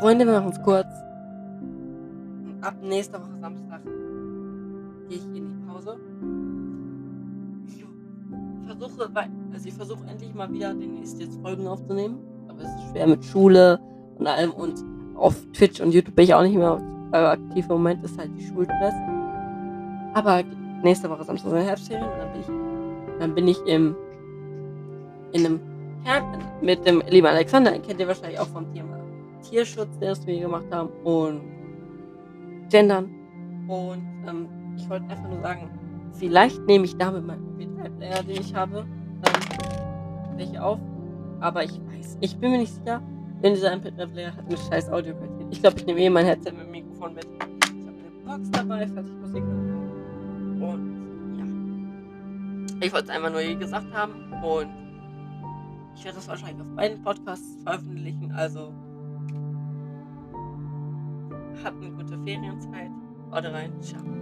Freunde, wir machen es kurz. Ab nächster Woche Samstag gehe ich in die Pause. Ich versuche, also ich versuche endlich mal wieder den nächsten jetzt Folgen aufzunehmen. Aber es ist schwer mit Schule und allem und auf Twitch und YouTube bin ich auch nicht mehr aktiv. Im Moment ist halt die Schulstress. Aber nächste Woche Samstag sind Herbstferien und dann bin ich, dann bin ich im, in einem Camp mit dem lieben Alexander. Den kennt ihr wahrscheinlich auch vom Thema Tierschutz, der es wir gemacht haben und Gendern. Und ähm, ich wollte einfach nur sagen, vielleicht nehme ich damit meinen MP3-Player, den ich habe, ähm, welche auf. Aber ich weiß, ich bin mir nicht sicher, denn dieser MP3-Player hat eine scheiß Audioqualität. Ich glaube, ich nehme eh mein Headset mit dem Mikrofon mit. Ich habe eine Box dabei, ich Musik. Und ja. Ich wollte es einfach nur gesagt haben. Und ich werde das wahrscheinlich auf beiden Podcasts veröffentlichen. Also habt eine gute Ferienzeit. Haut rein. Ciao.